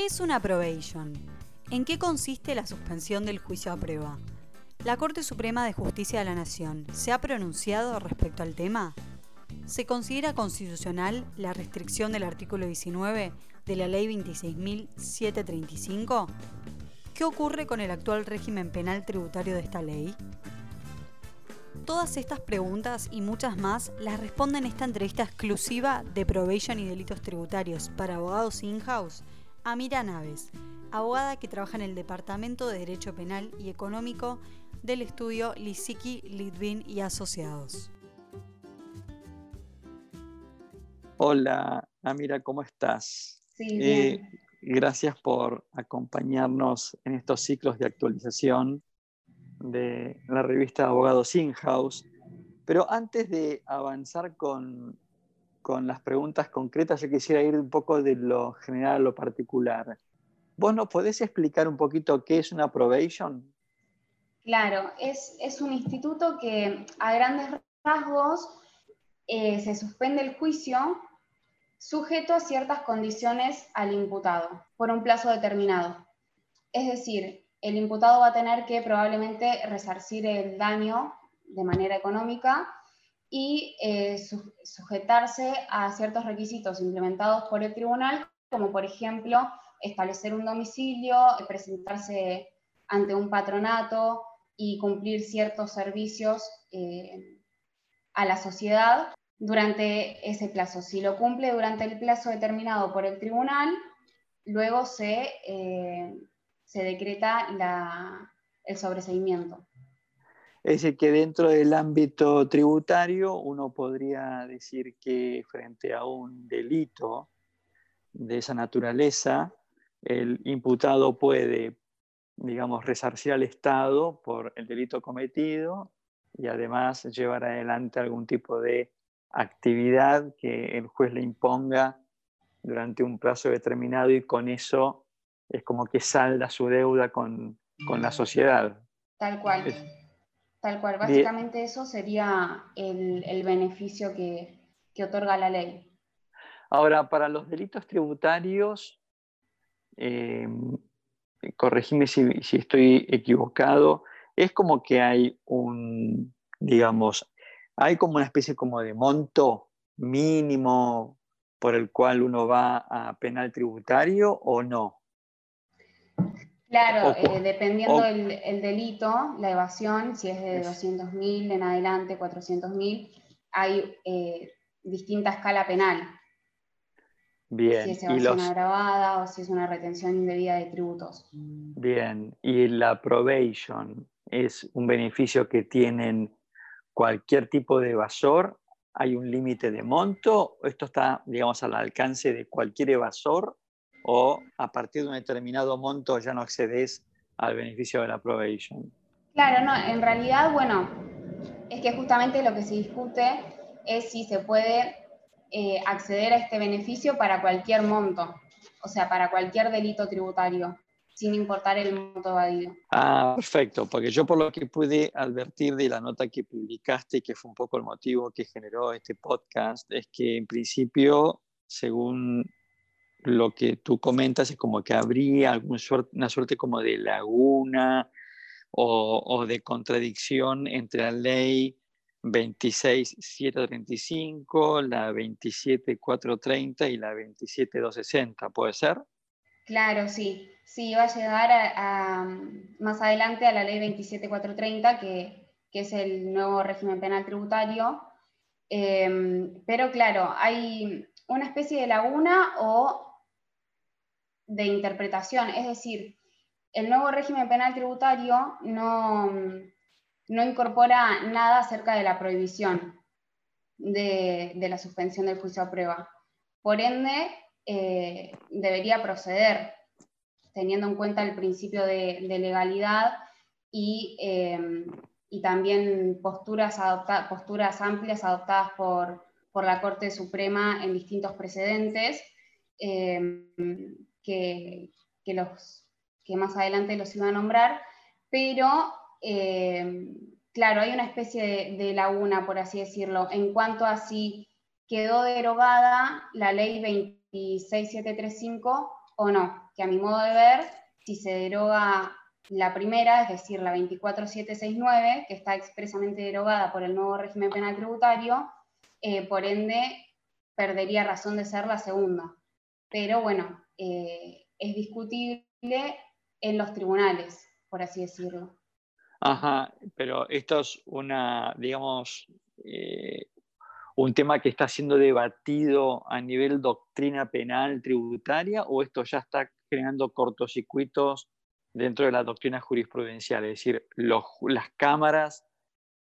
¿Qué es una probation? ¿En qué consiste la suspensión del juicio a prueba? ¿La Corte Suprema de Justicia de la Nación se ha pronunciado respecto al tema? ¿Se considera constitucional la restricción del artículo 19 de la Ley 26.735? ¿Qué ocurre con el actual régimen penal tributario de esta ley? Todas estas preguntas y muchas más las responde en esta entrevista exclusiva de Probation y Delitos Tributarios para abogados in-house Amira Naves, abogada que trabaja en el Departamento de Derecho Penal y Económico del estudio Lisiki, Litvin y Asociados. Hola, Amira, ¿cómo estás? Sí, eh, gracias por acompañarnos en estos ciclos de actualización de la revista Abogados In-House. Pero antes de avanzar con con las preguntas concretas, yo quisiera ir un poco de lo general a lo particular. ¿Vos nos podés explicar un poquito qué es una probation? Claro, es, un instituto que a grandes rasgos eh, se suspende el juicio sujeto a ciertas condiciones al imputado por un plazo determinado. Es decir, el imputado va a tener que probablemente resarcir el daño de manera económica y eh, sujetarse a ciertos requisitos implementados por el tribunal, como por ejemplo establecer un domicilio, presentarse ante un patronato y cumplir ciertos servicios eh, a la sociedad durante ese plazo. Si lo cumple durante el plazo determinado por el tribunal, luego se, eh, se decreta el sobreseimiento. Es decir, que dentro del ámbito tributario uno podría decir que frente a un delito de esa naturaleza, el imputado puede, digamos, resarcir al Estado por el delito cometido y además llevar adelante algún tipo de actividad que el juez le imponga durante un plazo determinado y con eso es como que salda su deuda con, la sociedad. Tal cual. Tal cual, básicamente eso sería el, beneficio que, otorga la ley. Ahora, para los delitos tributarios, eh, corregime si, estoy equivocado, es como que hay un, digamos, hay como una especie como de monto mínimo por el cual uno va a penal tributario o no? Claro, eh, dependiendo del delito, la evasión, si es de 200.000 en adelante, 400.000, hay eh, distinta escala penal. Bien. Si es evasión agravada o si es una retención indebida de tributos. Bien, y la probation es un beneficio que tienen cualquier tipo de evasor. ¿Hay un límite de monto? ¿Esto está, digamos, al alcance de cualquier evasor? O a partir de un determinado monto ya no accedes al beneficio de la probation. Claro, no, en realidad, bueno, es que justamente lo que se discute es si se puede eh, acceder a este beneficio para cualquier monto, o sea, para cualquier delito tributario, sin importar el monto evadido. Ah, perfecto, porque yo por lo que pude advertir de la nota que publicaste, que fue un poco el motivo que generó este podcast, es que en principio, según lo que tú comentas es como que habría alguna suerte, una suerte como de laguna o, de contradicción entre la ley 26.735, la 27.430 y la 27.260, ¿puede ser? Claro, sí. Sí, va a llegar más adelante a la ley 27.430, que, que es el nuevo régimen penal tributario. Em, pero claro, hay una especie de laguna o de interpretación, es decir, el nuevo régimen penal tributario no, no incorpora nada acerca de la prohibición de, la suspensión del juicio a prueba. Por ende, eh, debería proceder, teniendo en cuenta el principio de, legalidad y, eh, y, también posturas, posturas amplias adoptadas por, por, la Corte Suprema en distintos precedentes. Eh, que, los, que más adelante los iba a nombrar, pero eh, claro, hay una especie de, laguna, por así decirlo, en cuanto a si quedó derogada la ley 26735 o no, que a mi modo de ver, si se deroga la primera, es decir, la 24769, que está expresamente derogada por el nuevo régimen penal tributario, eh, por ende perdería razón de ser la segunda. Pero bueno, eh, es discutible en los tribunales, por así decirlo. Ajá, pero esto es una, digamos, eh, un tema que está siendo debatido a nivel doctrina penal tributaria o esto ya está creando cortocircuitos dentro de la doctrina jurisprudencial, es decir, las cámaras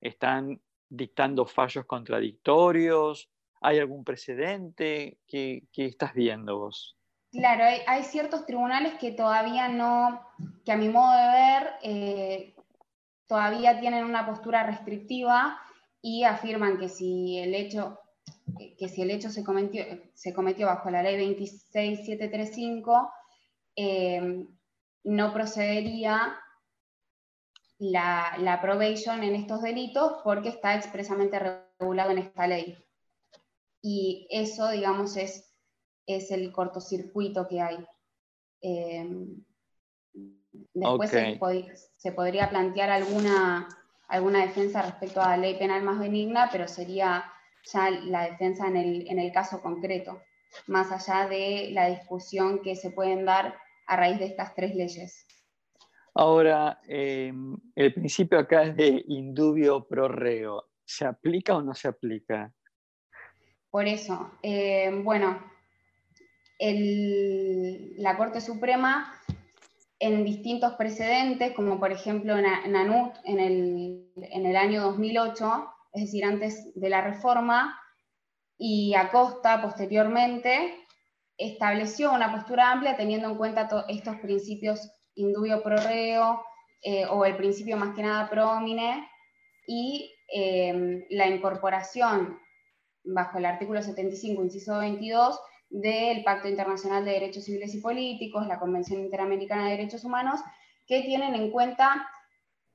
están dictando fallos contradictorios, ¿hay algún precedente? ¿Qué, estás viendo vos? Claro, hay, ciertos tribunales que todavía no, que a mi modo de ver, eh, todavía tienen una postura restrictiva y afirman que si el hecho, que si el hecho se, cometió, se cometió bajo la ley 26735, eh, no procedería la, la probation en estos delitos porque está expresamente regulado en esta ley. Y eso, digamos, es, es el cortocircuito que hay. Eh, después se, podría plantear alguna, alguna defensa respecto a la ley penal más benigna, pero sería ya la defensa en el, en el caso concreto, más allá de la discusión que se pueden dar a raíz de estas tres leyes. Ahora, em, el principio acá es de indubio pro reo. ¿Se aplica o no se aplica? Por eso, em, bueno, la Corte Suprema en distintos precedentes, como por ejemplo en, ANUT en el, en el año 2008, es decir, antes de la reforma, y Acosta posteriormente, estableció una postura amplia teniendo en cuenta estos principios indubio pro reo eh, o el principio más que nada pro homine y em, la incorporación bajo el artículo 75, inciso 22, del Pacto Internacional de Derechos Civiles y Políticos, la Convención Interamericana de Derechos Humanos, que tienen en cuenta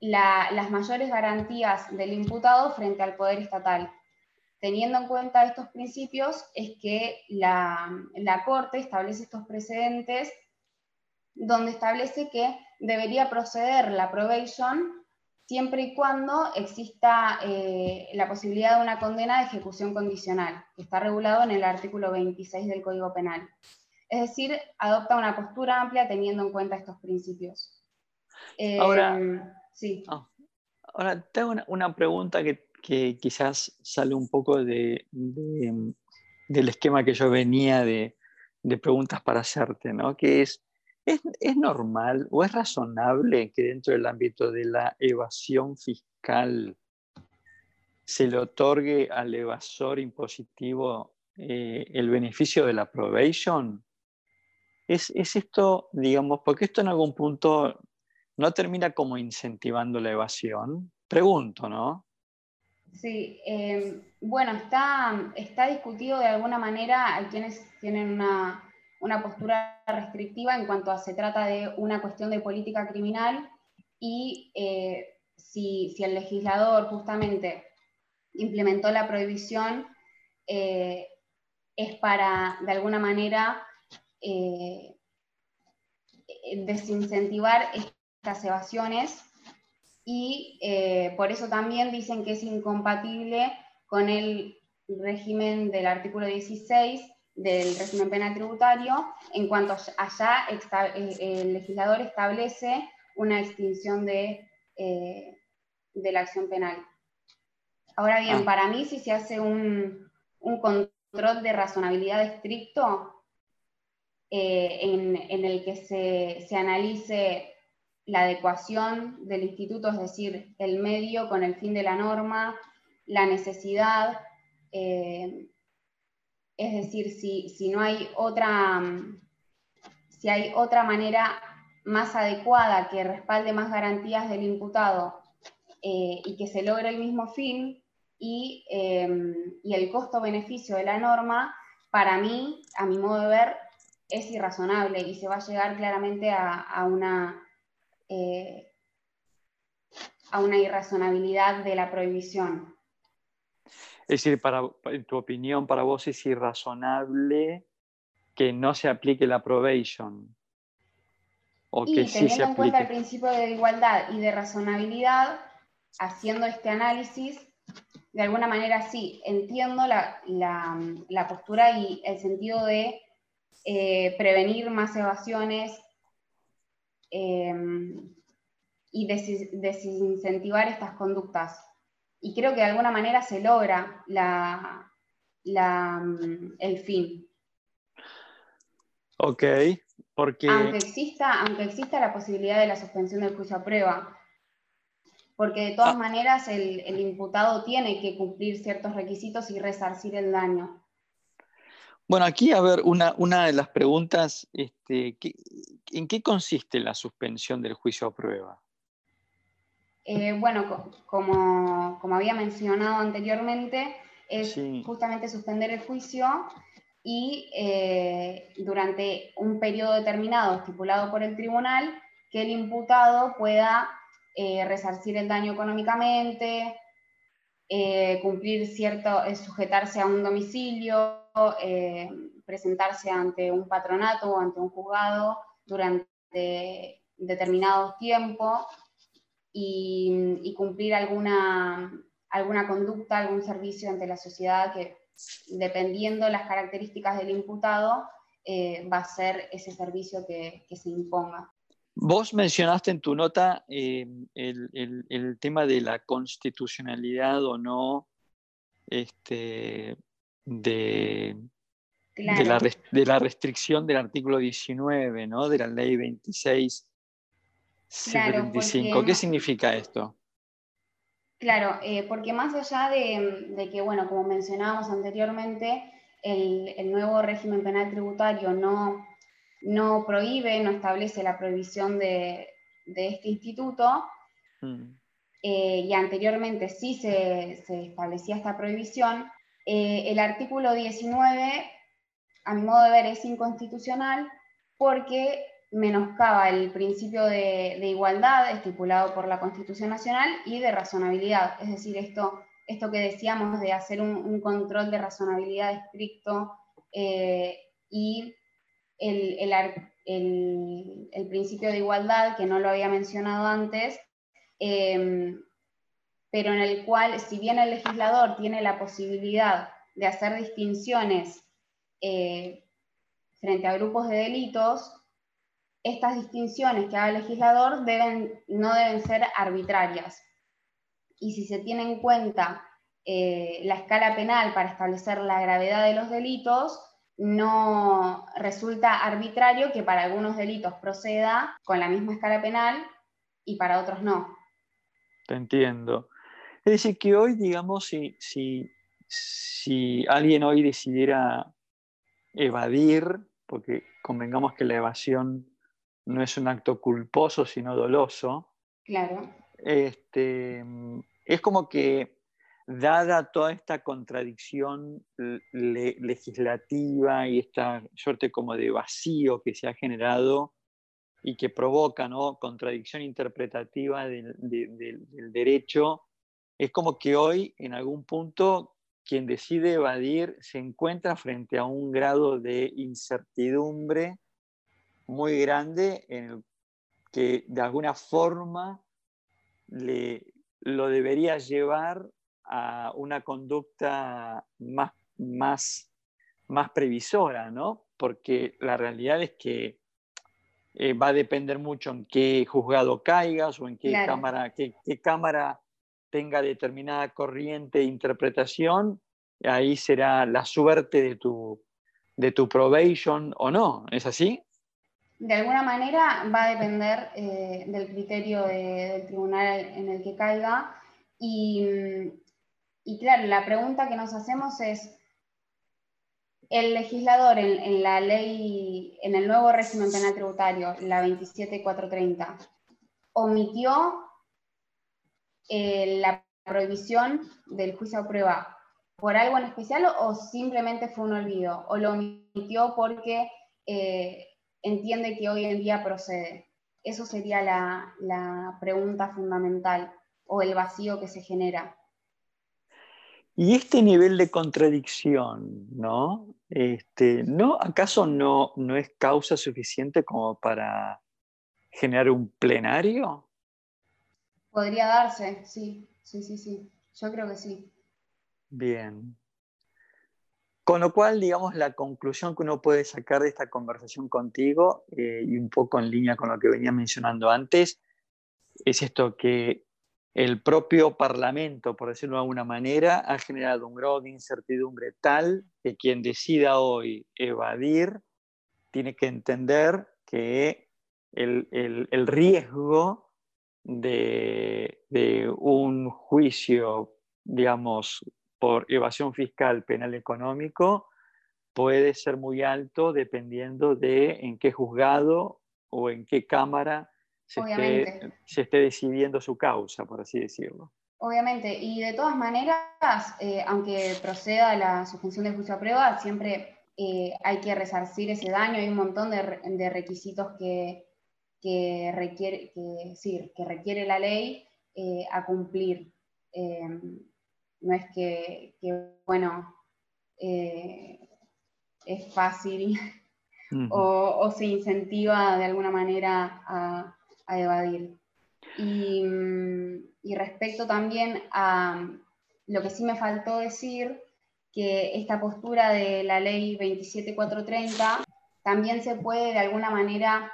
las mayores garantías del imputado frente al poder estatal. Teniendo en cuenta estos principios, es que la, Corte establece estos precedentes donde establece que debería proceder la probation siempre y cuando exista eh, la posibilidad de una condena de ejecución condicional, que está regulado en el artículo 26 del Código Penal. Es decir, adopta una postura amplia teniendo en cuenta estos principios. ahora, eh, sí. Ah, ahora, tengo una pregunta que que quizás sale un poco de, del esquema que yo venía de, preguntas para hacerte, ¿no? Que es, es, normal o es razonable que dentro del ámbito de la evasión fiscal se le otorgue al evasor impositivo eh, el beneficio de la probation? ¿Es, ¿Es, esto, digamos, porque esto en algún punto no termina como incentivando la evasión? Pregunto, ¿no? Sí, em, bueno, está, está discutido de alguna manera, hay quienes tienen una, postura restrictiva en cuanto a se trata de una cuestión de política criminal y eh, si, el legislador justamente implementó la prohibición, eh, es para, de alguna manera, eh, desincentivar estas evasiones y por eso también dicen que es incompatible con el régimen del artículo 16 del régimen penal tributario, en cuanto allá el, legislador establece una extinción de, eh, de, la acción penal. Ahora bien, ah. para mí si se hace un, un control de razonabilidad estricto, eh, en, en, el que se, se analice la adecuación del instituto, es decir, el medio con el fin de la norma, la necesidad, eh, es decir, si, no hay otra, si hay otra manera más adecuada que respalde más garantías del imputado eh, y que se logre el mismo fin y, eh, el costo-beneficio de la norma, para mí, a mi modo de ver, es irrazonable y se va a llegar claramente a una eh, a una irrazonabilidad de la prohibición. Es decir, para, en tu opinión, para vos es irrazonable que no se aplique la probation. O y que teniendo en cuenta el principio de igualdad y de razonabilidad, haciendo este análisis, de alguna manera sí, entiendo la, postura y el sentido de eh, prevenir más evasiones em, y desincentivar estas conductas. Y creo que de alguna manera se logra el fin. Ok, porque... Aunque exista, aunque exista la posibilidad de la suspensión del juicio a prueba, porque de todas ah. maneras el, imputado tiene que cumplir ciertos requisitos y resarcir el daño. Bueno, aquí, a ver, una, una de las preguntas, este, ¿en qué consiste la suspensión del juicio a prueba? Eh, bueno, como, había mencionado anteriormente, es justamente suspender el juicio y eh, durante un periodo determinado estipulado por el tribunal, que el imputado pueda eh, resarcir el daño económicamente, cumplir cierto, sujetarse a un domicilio, presentarse ante un patronato o ante un juzgado durante determinado tiempo y, cumplir alguna, alguna conducta, algún servicio ante la sociedad que, dependiendo las características del imputado, va a ser ese servicio que se imponga. Vos mencionaste en tu nota eh, el, tema de la constitucionalidad o no este, de, de, la, restricción del artículo 19, ¿no? de la ley 26. ¿Qué significa esto? Claro, eh, porque más allá de, que, bueno, como mencionábamos anteriormente, el nuevo régimen penal tributario no no prohíbe, no establece la prohibición de, este instituto. Mm. Eh, y anteriormente sí se, establecía esta prohibición. Eh, el artículo 19, a mi modo de ver, es inconstitucional porque menoscaba el principio de, igualdad estipulado por la Constitución Nacional y de razonabilidad. Es decir, esto, esto que decíamos de hacer un, control de razonabilidad estricto eh, y el, principio de igualdad, que no lo había mencionado antes, em, pero en el cual, si bien el legislador tiene la posibilidad de hacer distinciones eh, frente a grupos de delitos, estas distinciones que haga el legislador deben, no deben ser arbitrarias. Y si se tiene en cuenta eh, la escala penal para establecer la gravedad de los delitos, no resulta arbitrario que para algunos delitos proceda con la misma escala penal y para otros no. Te entiendo. Es decir, que hoy, digamos, si, si, si alguien hoy decidiera evadir, porque convengamos que la evasión no es un acto culposo, sino doloso. Claro. Este, es como que dada toda esta contradicción legislativa y esta suerte como de vacío que se ha generado y que provoca ¿no? contradicción interpretativa del, derecho, es como que hoy en algún punto quien decide evadir se encuentra frente a un grado de incertidumbre muy grande en el que de alguna forma le, lo debería llevar a una conducta más, más, más previsora, ¿no? Porque la realidad es que eh, va a depender mucho en qué juzgado caigas o en qué, cámara, qué, cámara tenga determinada corriente de interpretación, ahí será la suerte de tu, de tu probation o no, ¿es así? De alguna manera va a depender eh, del criterio del tribunal en el que caiga y claro, la pregunta que nos hacemos es, el legislador en, la ley, en el nuevo régimen penal tributario, la 27430, omitió eh, la prohibición del juicio a prueba por algo en especial o, simplemente fue un olvido? ¿O lo omitió porque eh, entiende que hoy en día procede? Eso sería la, la pregunta fundamental o el vacío que se genera. Y este nivel de contradicción, ¿no? Este, ¿no, ¿Acaso no, no es causa suficiente como para generar un plenario? Podría darse, sí, sí, sí, sí. Yo creo que sí. Bien. Con lo cual, digamos, la conclusión que uno puede sacar de esta conversación contigo, eh, y un poco en línea con lo que venía mencionando antes, es esto que el propio Parlamento, por decirlo de alguna manera, ha generado un grado de incertidumbre tal que quien decida hoy evadir tiene que entender que el, riesgo de, de, un juicio, digamos, por evasión fiscal penal económico puede ser muy alto dependiendo de en qué juzgado o en qué cámara se esté, decidiendo su causa, por así decirlo. Obviamente, y de todas maneras, eh, aunque proceda la suspensión de juicio a prueba, siempre eh, hay que resarcir ese daño, hay un montón de, requisitos que, requiere, que, que requiere la ley eh, a cumplir. No es que, bueno, es fácil o, se incentiva de alguna manera a, a evadir. Mm, y, respecto también a lo que sí me faltó decir, que esta postura de la ley 27430 también se puede de alguna manera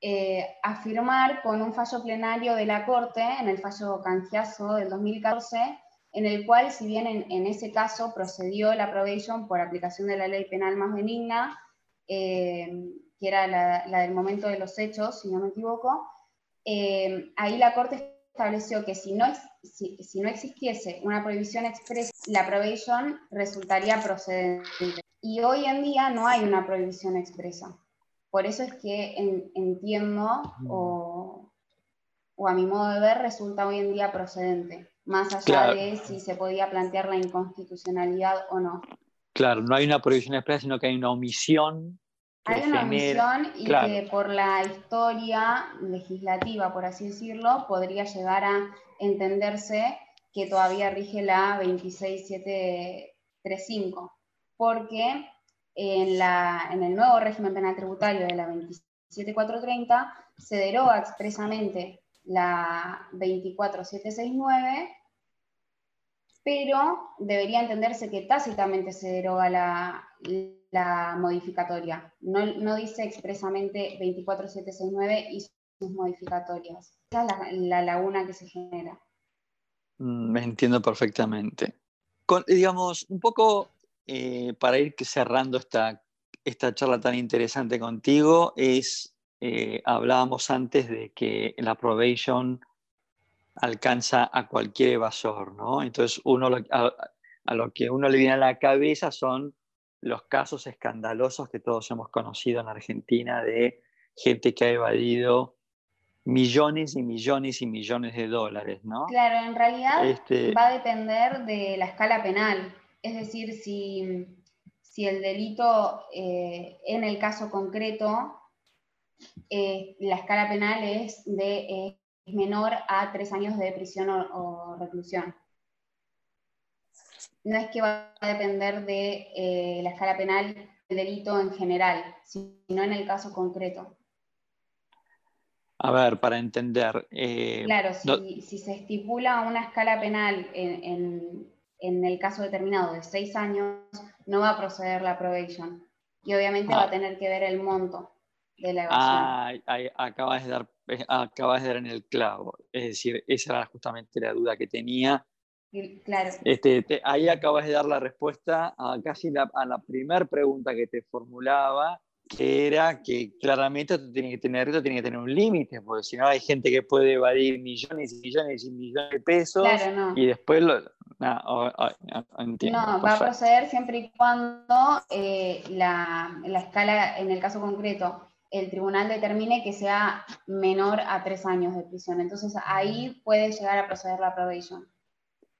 eh, afirmar con un fallo plenario de la Corte, en el fallo Cangiazo del 2014, en el cual, si bien en, ese caso procedió la probation por aplicación de la ley penal más benigna, eh, que era la, del momento de los hechos, si no me equivoco, eh, ahí la Corte estableció que si no, si, no existiese una prohibición expresa, la probation resultaría procedente. Y hoy en día no hay una prohibición expresa. Por eso es que entiendo o, a mi modo de ver resulta hoy en día procedente, más allá de si se podía plantear la inconstitucionalidad o no. Claro, no hay una prohibición expresa, sino que hay una omisión hay una omisión y que por la historia legislativa, por así decirlo, podría llegar a entenderse que todavía rige la 26735, porque en, la, en el nuevo régimen penal tributario de la 27430 se deroga expresamente la 24769, pero debería entenderse que tácitamente se deroga la, la modificatoria. No, dice expresamente 24769 y sus modificatorias. Esa es la, laguna que se genera. Mm, me entiendo perfectamente. digamos, un poco eh, para ir cerrando esta, esta charla tan interesante contigo, es, eh, hablábamos antes de que la probation alcanza a cualquier evasor, ¿no? Entonces, uno a, a, lo que uno le viene a la cabeza son los casos escandalosos que todos hemos conocido en Argentina de gente que ha evadido millones y millones y millones de dólares, ¿no? Claro, en realidad este va a depender de la escala penal. Es decir, si, si el delito eh, en el caso concreto, eh, la escala penal es de menor a tres años de prisión o reclusión no es que va a depender de eh, la escala penal del delito en general, sino en el caso concreto. A ver, para entender. Eh, claro, si, se estipula una escala penal en, el caso determinado de seis años, no va a proceder la probation. Y obviamente va a ah. tener que ver el monto de la evasión. Ah, acabas de, dar, eh, acabas de dar en el clavo. Es decir, esa era justamente la duda que tenía Claro. Este, ahí acabas de dar la respuesta a casi la, a la primera pregunta que te formulaba, que era que claramente esto tiene que tener, esto tiene que tener un límite, porque si no hay gente que puede evadir millones y millones y millones de pesos y después lo, no, entiendo, no va a proceder siempre y cuando eh, la, la escala, en el caso concreto, el tribunal determine que sea menor a tres años de prisión. Entonces ahí puede llegar a proceder la probation.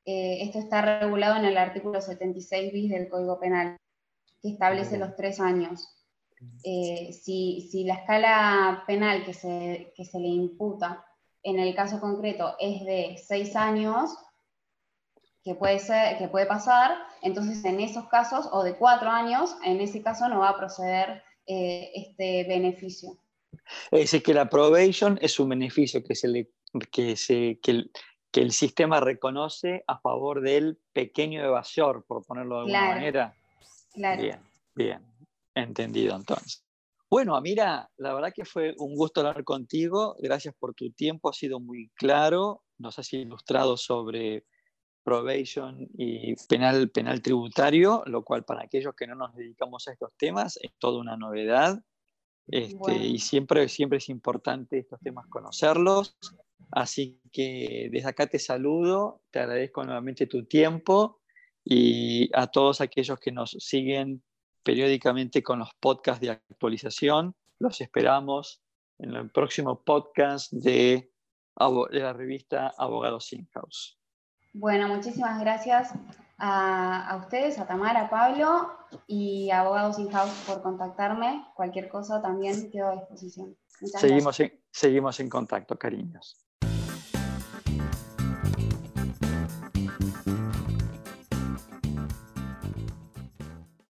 Eh, esto está regulado en el artículo 76 bis del Código Penal, que establece los tres años. Eh, si, la escala penal que se, se le imputa en el caso concreto es de seis años, que puede, ser, que puede pasar, entonces en esos casos, o de cuatro años, en ese caso no va a proceder eh, este beneficio. Es decir, que la probation es un beneficio que, se le, que, se, que, el, que el sistema reconoce a favor del pequeño evasor, por ponerlo de alguna manera. Claro. Bien, bien, entendido entonces. Bueno, Amira, la verdad que fue un gusto hablar contigo. Gracias por tu tiempo, ha sido muy claro. Nos has ilustrado sobre probation y penal, penal tributario, lo cual para aquellos que no nos dedicamos a estos temas es toda una novedad. Este, Y siempre, siempre es importante estos temas conocerlos. Así que desde acá te saludo, te agradezco nuevamente tu tiempo y a todos aquellos que nos siguen periódicamente con los podcasts de actualización, los esperamos en el próximo podcast de, de la revista Abogados In-House. Bueno, muchísimas gracias a, a, ustedes, a Tamara, a Pablo y a Abogados In-House por contactarme. Cualquier cosa también quedo a disposición. seguimos en, seguimos en contacto, cariños.